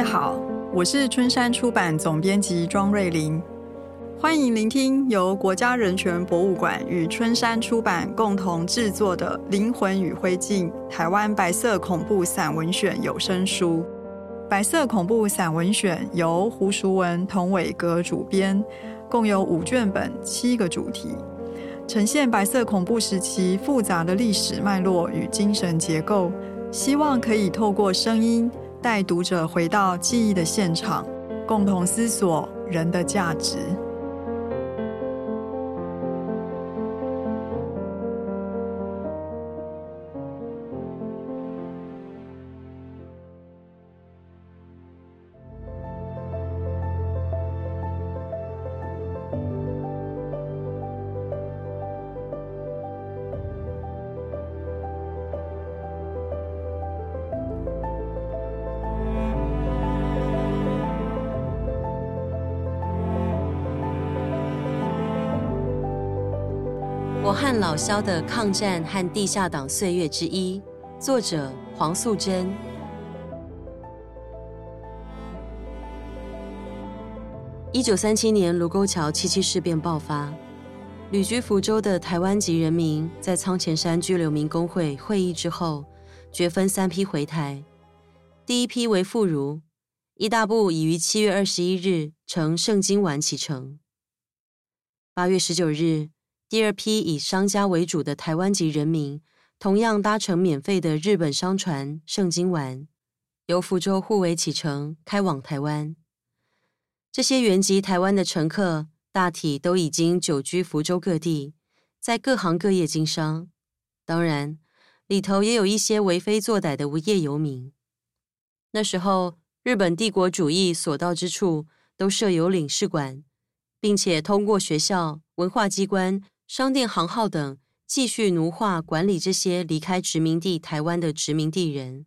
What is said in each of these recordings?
位好，我是春山出版总编辑庄瑞玲，欢迎聆听由国家人权博物馆与春山出版共同制作的《灵魂与灰烬：台湾白色恐怖散文选》有声书。白色恐怖散文选由胡淑文、童伟格主编，共有五卷本，七个主题，呈现白色恐怖时期复杂的历史脉络与精神结构，希望可以透过声音。带读者回到记忆的现场，共同思索人的价值。老萧的抗战和地下党岁月之一，作者黄素贞。一九三七年卢沟桥七七事变爆发，旅居福州的台湾籍人民在仓前山居留民工会会议之后，决分三批回台。第一批为妇孺，一大部已于七月二十一日乘圣金丸启程。八月十九日。第二批以商家为主的台湾籍人民，同样搭乘免费的日本商船“圣经丸”，由福州沪尾启程，开往台湾。这些原籍台湾的乘客，大体都已经久居福州各地，在各行各业经商。当然，里头也有一些为非作歹的无业游民。那时候，日本帝国主义所到之处，都设有领事馆，并且通过学校、文化机关。商店行号等继续奴化管理这些离开殖民地台湾的殖民地人，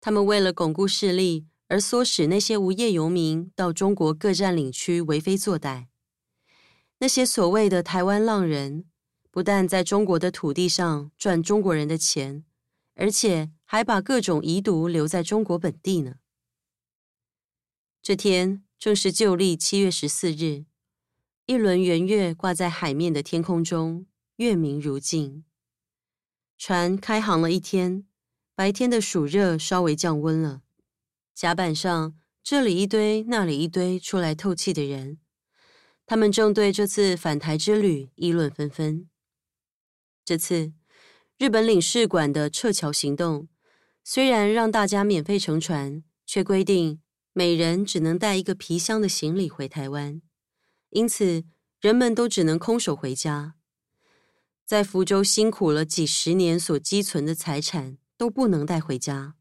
他们为了巩固势力而唆使那些无业游民到中国各占领区为非作歹。那些所谓的台湾浪人，不但在中国的土地上赚中国人的钱，而且还把各种遗毒留在中国本地呢。这天正是旧历七月十四日。一轮圆月挂在海面的天空中，月明如镜。船开航了一天，白天的暑热稍微降温了。甲板上这里一堆，那里一堆出来透气的人，他们正对这次返台之旅议论纷纷。这次日本领事馆的撤侨行动，虽然让大家免费乘船，却规定每人只能带一个皮箱的行李回台湾。因此，人们都只能空手回家，在福州辛苦了几十年所积存的财产都不能带回家，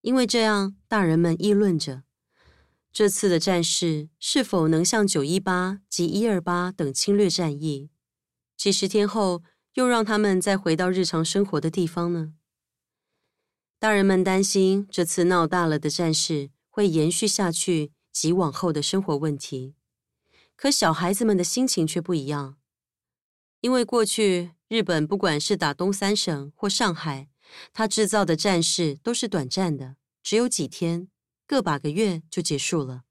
因为这样，大人们议论着这次的战事是否能像九一八及一二八等侵略战役，几十天后又让他们再回到日常生活的地方呢？大人们担心这次闹大了的战事会延续下去及往后的生活问题。可小孩子们的心情却不一样，因为过去日本不管是打东三省或上海，他制造的战事都是短暂的，只有几天，个把个月就结束了。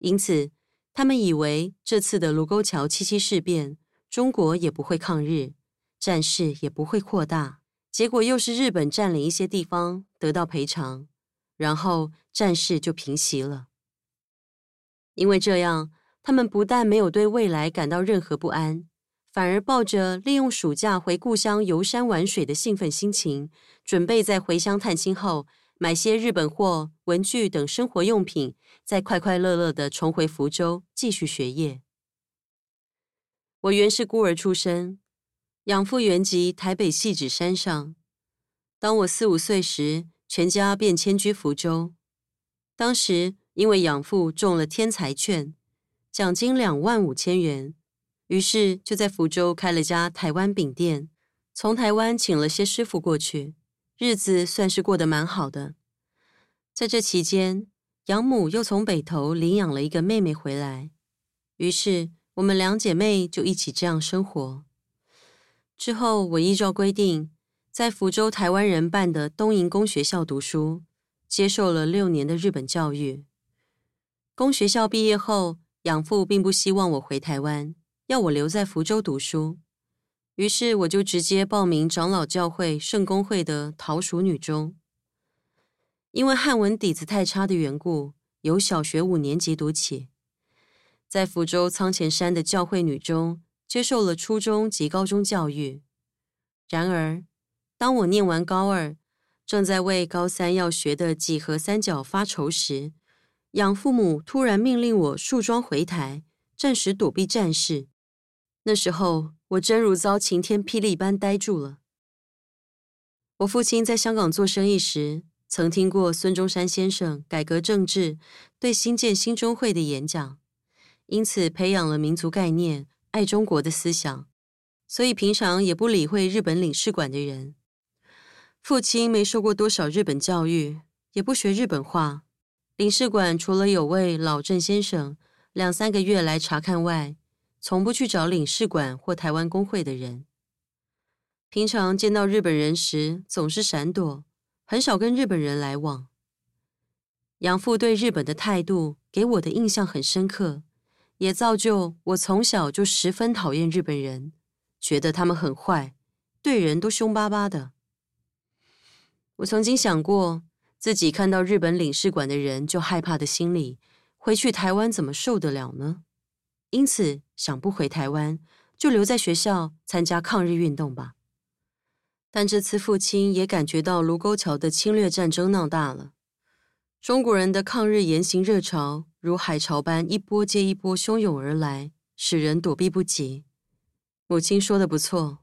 因此，他们以为这次的卢沟桥七七事变，中国也不会抗日，战事也不会扩大，结果又是日本占领一些地方得到赔偿，然后战事就平息了。因为这样。他们不但没有对未来感到任何不安，反而抱着利用暑假回故乡游山玩水的兴奋心情，准备在回乡探亲后买些日本货、文具等生活用品，再快快乐乐地重回福州继续学业。我原是孤儿出身，养父原籍台北汐止山上。当我四五岁时，全家便迁居福州。当时因为养父中了天才券。奖金两万五千元，于是就在福州开了家台湾饼店，从台湾请了些师傅过去，日子算是过得蛮好的。在这期间，养母又从北头领养了一个妹妹回来，于是我们两姐妹就一起这样生活。之后，我依照规定，在福州台湾人办的东营公学校读书，接受了六年的日本教育。公学校毕业后，养父并不希望我回台湾，要我留在福州读书。于是我就直接报名长老教会圣公会的桃淑女中。因为汉文底子太差的缘故，由小学五年级读起，在福州仓前山的教会女中接受了初中及高中教育。然而，当我念完高二，正在为高三要学的几何三角发愁时，养父母突然命令我树桩回台，暂时躲避战事。那时候，我真如遭晴天霹雳般呆住了。我父亲在香港做生意时，曾听过孙中山先生改革政治、对兴建新中会的演讲，因此培养了民族概念、爱中国的思想。所以平常也不理会日本领事馆的人。父亲没受过多少日本教育，也不学日本话。领事馆除了有位老郑先生两三个月来查看外，从不去找领事馆或台湾工会的人。平常见到日本人时，总是闪躲，很少跟日本人来往。养父对日本的态度给我的印象很深刻，也造就我从小就十分讨厌日本人。觉得他们很坏，对人都凶巴巴的。我曾经想过，自己看到日本领事馆的人就害怕的心理，回去台湾怎么受得了呢？因此想不回台湾，就留在学校参加抗日运动吧。但这次父亲也感觉到卢沟桥的侵略战争闹大了，中国人的抗日言行热潮如海潮般一波接一波汹涌而来，使人躲避不及。母亲说的不错，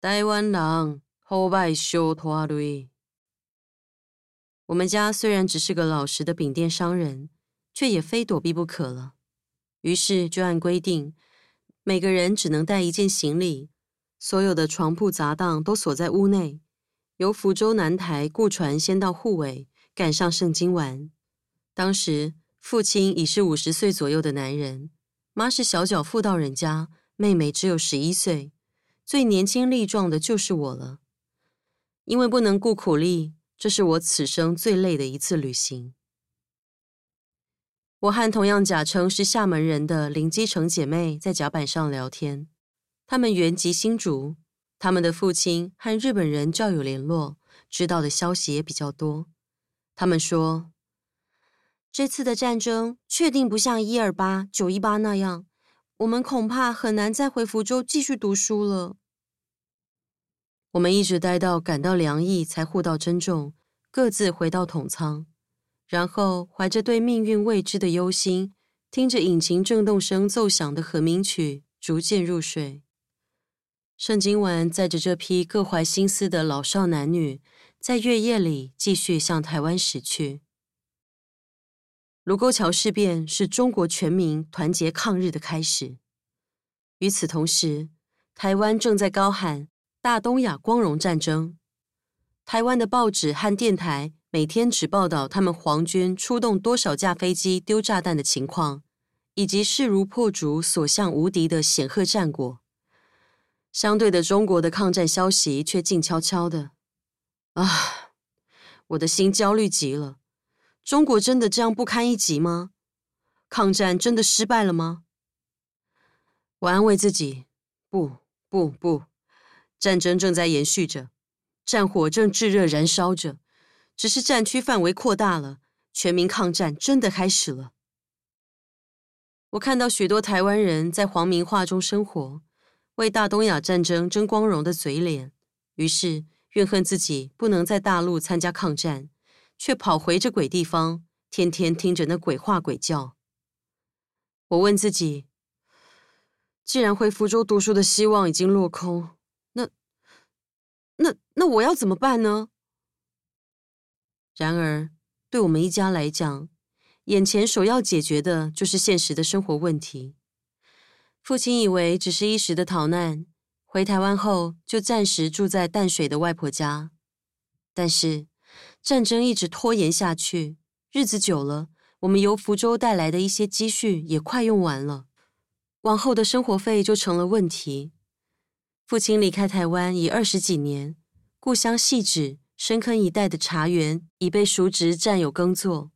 台湾人好歹小拖累。我们家虽然只是个老实的饼店商人，却也非躲避不可了。于是就按规定，每个人只能带一件行李，所有的床铺杂当都锁在屋内，由福州南台雇船先到沪尾，赶上圣经湾。当时父亲已是五十岁左右的男人，妈是小脚妇道人家。妹妹只有十一岁，最年轻力壮的就是我了。因为不能顾苦力，这是我此生最累的一次旅行。我和同样假称是厦门人的林基成姐妹在甲板上聊天，她们原籍新竹，她们的父亲和日本人较有联络，知道的消息也比较多。他们说，这次的战争确定不像一二八、九一八那样。我们恐怕很难再回福州继续读书了。我们一直待到感到凉意，才互道珍重，各自回到筒舱，然后怀着对命运未知的忧心，听着引擎震动声奏响的和鸣曲，逐渐入睡。圣经湾载着这批各怀心思的老少男女，在月夜里继续向台湾驶去。卢沟桥事变是中国全民团结抗日的开始。与此同时，台湾正在高喊“大东亚光荣战争”。台湾的报纸和电台每天只报道他们皇军出动多少架飞机丢炸弹的情况，以及势如破竹、所向无敌的显赫战果。相对的，中国的抗战消息却静悄悄的。啊，我的心焦虑极了。中国真的这样不堪一击吗？抗战真的失败了吗？我安慰自己，不，不，不，战争正在延续着，战火正炙热燃烧着，只是战区范围扩大了，全民抗战真的开始了。我看到许多台湾人在皇民化中生活，为大东亚战争争光荣的嘴脸，于是怨恨自己不能在大陆参加抗战。却跑回这鬼地方，天天听着那鬼话鬼叫。我问自己：既然回福州读书的希望已经落空，我要怎么办呢？然而，对我们一家来讲，眼前首要解决的就是现实的生活问题。父亲以为只是一时的逃难，回台湾后就暂时住在淡水的外婆家，但是。战争一直拖延下去，日子久了，我们由福州带来的一些积蓄也快用完了，往后的生活费就成了问题。父亲离开台湾已二十几年，故乡汐止深坑一带的茶园已被叔侄占有耕作，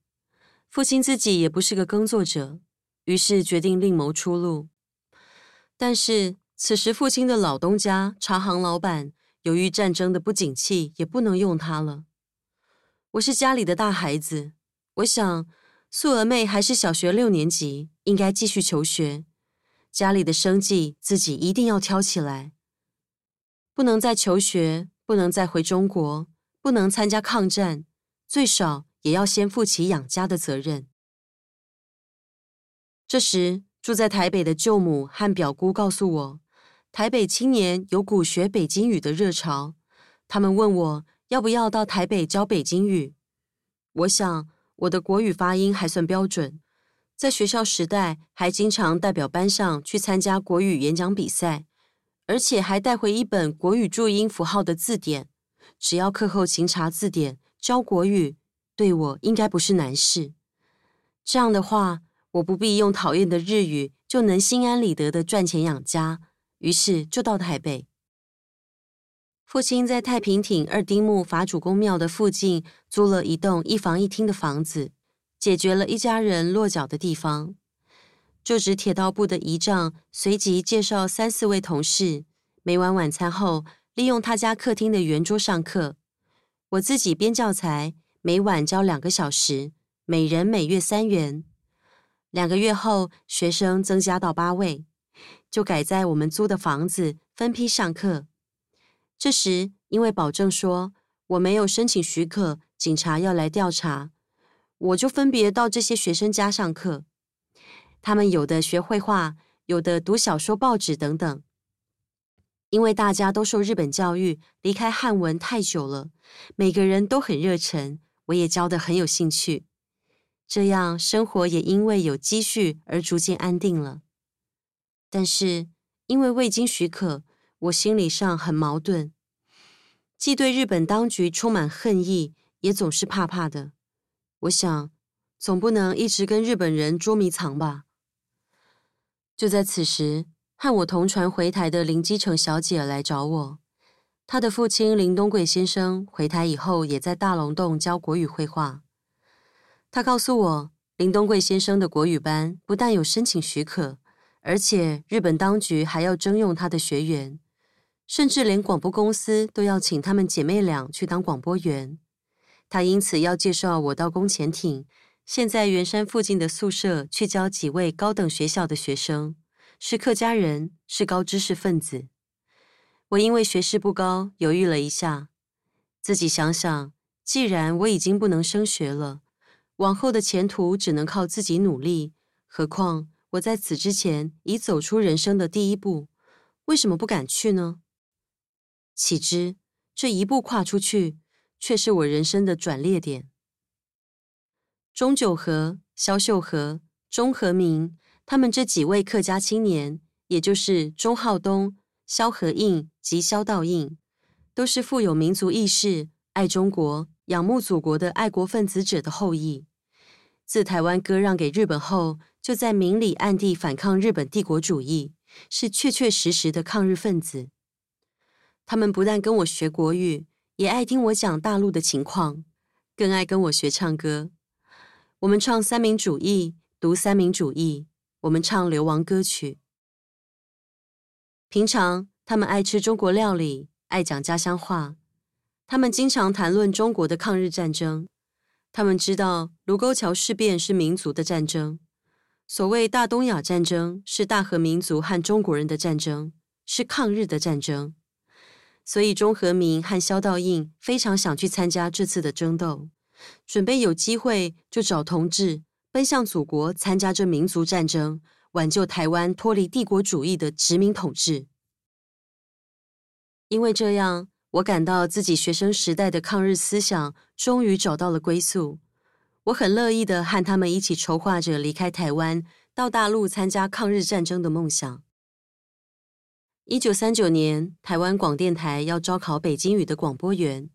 父亲自己也不是个耕作者，于是决定另谋出路。但是此时父亲的老东家茶行老板，由于战争的不景气，也不能用他了。我是家里的大孩子，我想素娥妹还是小学六年级，应该继续求学。家里的生计自己一定要挑起来，不能再求学，不能再回中国，不能参加抗战，最少也要先负起养家的责任。这时，住在台北的舅母和表姑告诉我，台北青年有股学北京语的热潮，他们问我。要不要到台北教北京语？我想我的国语发音还算标准，在学校时代还经常代表班上去参加国语演讲比赛，而且还带回一本国语注音符号的字典。只要课后勤查字典，教国语，对我应该不是难事。这样的话，我不必用讨厌的日语，就能心安理得的赚钱养家。于是就到台北。父亲在太平町二丁目法主公庙的附近租了一栋一房一厅的房子，解决了一家人落脚的地方。就职铁道部的仪仗随即介绍三四位同事，每晚晚餐后利用他家客厅的圆桌上课。我自己编教材，每晚教两个小时，每人每月三元。两个月后，学生增加到八位，就改在我们租的房子分批上课。这时，因为保证说我没有申请许可，警察要来调查，我就分别到这些学生家上课。他们有的学绘画，有的读小说、报纸等等。因为大家都受日本教育，离开汉文太久了，每个人都很热忱，我也教得很有兴趣。这样生活也因为有积蓄而逐渐安定了。但是因为未经许可，我心理上很矛盾。既对日本当局充满恨意，也总是怕怕的。我想，总不能一直跟日本人捉迷藏吧。就在此时，和我同船回台的林基成小姐来找我。她的父亲林东贵先生回台以后，也在大龙洞教国语绘画。他告诉我，林东贵先生的国语班不但有申请许可，而且日本当局还要征用他的学员。甚至连广播公司都要请他们姐妹俩去当广播员。他因此要介绍我到宫前町，现在圆山附近的宿舍去教几位高等学校的学生，是客家人，是高知识分子。我因为学识不高，犹豫了一下，自己想想，既然我已经不能升学了，往后的前途只能靠自己努力。何况我在此之前已走出人生的第一步，为什么不敢去呢？岂知这一步跨出去，却是我人生的转捩点。钟九和、萧秀和、钟和明，他们这几位客家青年，也就是钟浩东、萧和应及萧道应，都是富有民族意识、爱中国、仰慕祖国的爱国分子者的后裔。自台湾割让给日本后，就在明里暗地反抗日本帝国主义，是确确实实的抗日分子。他们不但跟我学国语，也爱听我讲大陆的情况，更爱跟我学唱歌。我们唱三民主义，读三民主义，我们唱流亡歌曲。平常他们爱吃中国料理，爱讲家乡话。他们经常谈论中国的抗日战争。他们知道卢沟桥事变是民族的战争，所谓大东亚战争是大和民族和中国人的战争，是抗日的战争。所以，钟和民和萧道应非常想去参加这次的争斗，准备有机会就找同志奔向祖国，参加这民族战争，挽救台湾脱离帝国主义的殖民统治。因为这样，我感到自己学生时代的抗日思想终于找到了归宿。我很乐意的和他们一起筹划着离开台湾，到大陆参加抗日战争的梦想。一九三九年，台湾广电台要招考北京语的广播员。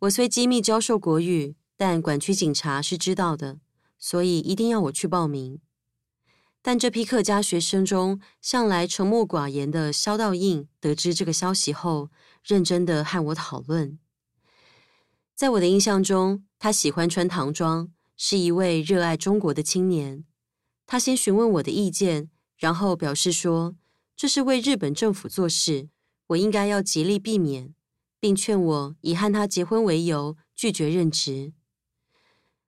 我虽机密教授国语，但管区警察是知道的，所以一定要我去报名。但这批客家学生中，向来沉默寡言的萧道应得知这个消息后，认真的和我讨论。在我的印象中，他喜欢穿唐装，是一位热爱中国的青年。他先询问我的意见，然后表示说这是为日本政府做事，我应该要极力避免，并劝我以和他结婚为由拒绝任职。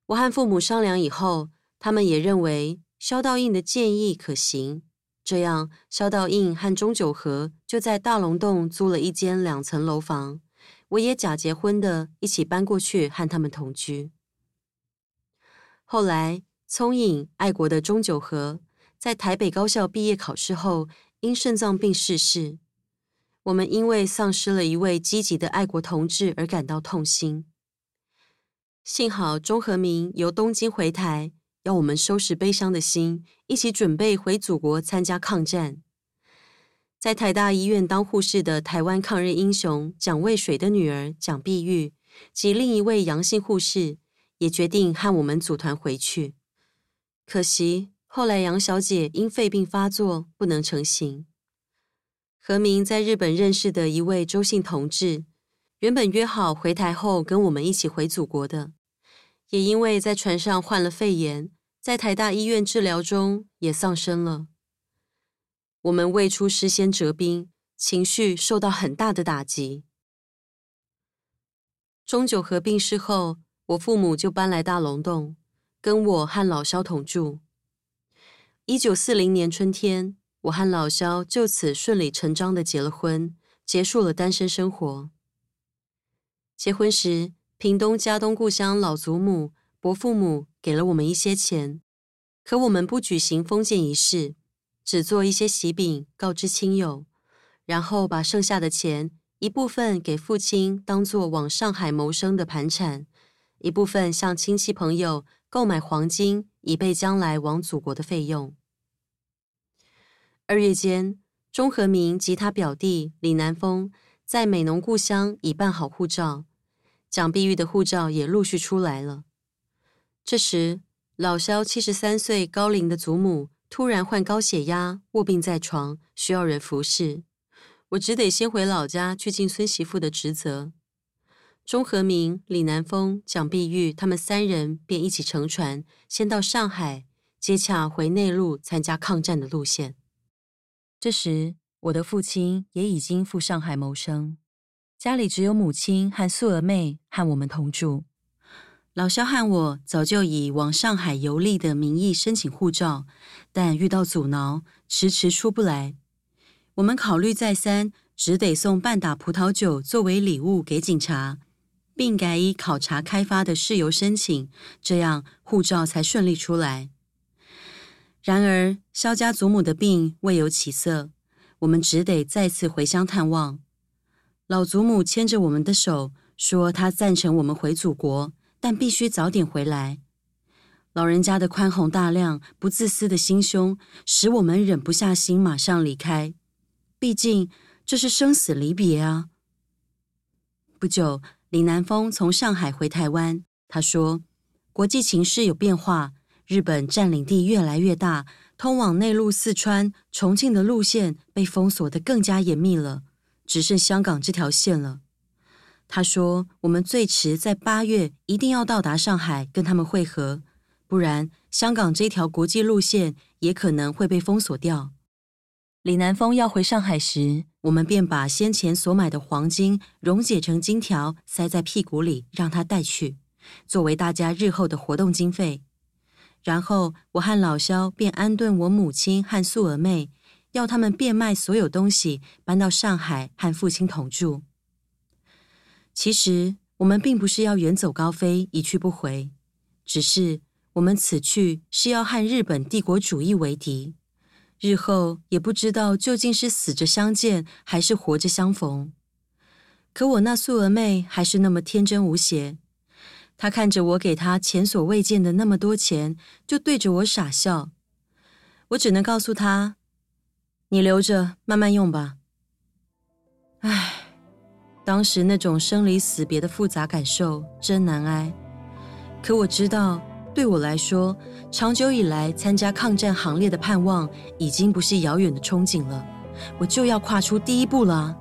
我和父母商量以后，他们也认为萧道印的建议可行。这样，萧道印和钟九和就在大龙洞租了一间两层楼房，我也假结婚的一起搬过去和他们同居。后来，聪颖爱国的钟九和在台北高校毕业考试后，因肾脏病逝世。我们因为丧失了一位积极的爱国同志而感到痛心。幸好钟和明由东京回台。要我们收拾悲伤的心，一起准备回祖国参加抗战。在台大医院当护士的台湾抗日英雄蒋渭水的女儿蒋碧玉及另一位杨姓护士，也决定和我们组团回去。可惜后来杨小姐因肺病发作不能成行。何明在日本认识的一位周姓同志，原本约好回台后跟我们一起回祖国的。也因为在船上患了肺炎，在台大医院治疗中也丧生了。我们未出师先折兵，情绪受到很大的打击。钟九和病逝后，我父母就搬来大龙洞，跟我和老萧同住。一九四零年春天，我和老肖就此顺理成章的结了婚，结束了单身生活。结婚时，屏东家东故乡老祖母、伯父母给了我们一些钱，可我们不举行封建仪式，只做一些喜饼告知亲友，然后把剩下的钱一部分给父亲当做往上海谋生的盘缠，一部分向亲戚朋友购买黄金，以备将来往祖国的费用。二月间，钟和明及他表弟李南风在美浓故乡已办好护照。蒋碧玉的护照也陆续出来了。这时，老萧七十三岁高龄的祖母突然患高血压，卧病在床，需要人服侍。我只得先回老家去尽孙媳妇的职责。钟和明、李南风、蒋碧玉他们三人便一起乘船，先到上海，接洽回内陆参加抗战的路线。这时，我的父亲也已经赴上海谋生。家里只有母亲和素娥妹和我们同住。老萧和我早就以往上海游历的名义申请护照，但遇到阻挠，迟迟出不来。我们考虑再三，只得送半打葡萄酒作为礼物给警察，并改以考察开发的事由申请，这样护照才顺利出来。然而，萧家祖母的病未有起色，我们只得再次回乡探望。老祖母牵着我们的手，说：“她赞成我们回祖国，但必须早点回来。”老人家的宽宏大量、不自私的心胸，使我们忍不下心马上离开。毕竟这是生死离别啊！不久，李南风从上海回台湾，他说：“国际情势有变化，日本占领地越来越大，通往内陆四川、重庆的路线被封锁得更加严密了。”只剩香港这条线了。他说：“我们最迟在八月一定要到达上海，跟他们会合，不然香港这条国际路线也可能会被封锁掉。”李南风要回上海时，我们便把先前所买的黄金溶解成金条，塞在屁股里，让他带去，作为大家日后的活动经费。然后我和老萧便安顿我母亲和素娥妹。要他们变卖所有东西，搬到上海和父亲同住。其实我们并不是要远走高飞，一去不回，只是我们此去是要和日本帝国主义为敌，日后也不知道究竟是死着相见，还是活着相逢。可我那素娥妹还是那么天真无邪，他看着我给他前所未见的那么多钱，就对着我傻笑。我只能告诉他。你留着慢慢用吧。唉，当时那种生离死别的复杂感受真难挨。可我知道，对我来说，长久以来参加抗战行列的盼望已经不是遥远的憧憬了。我就要跨出第一步了。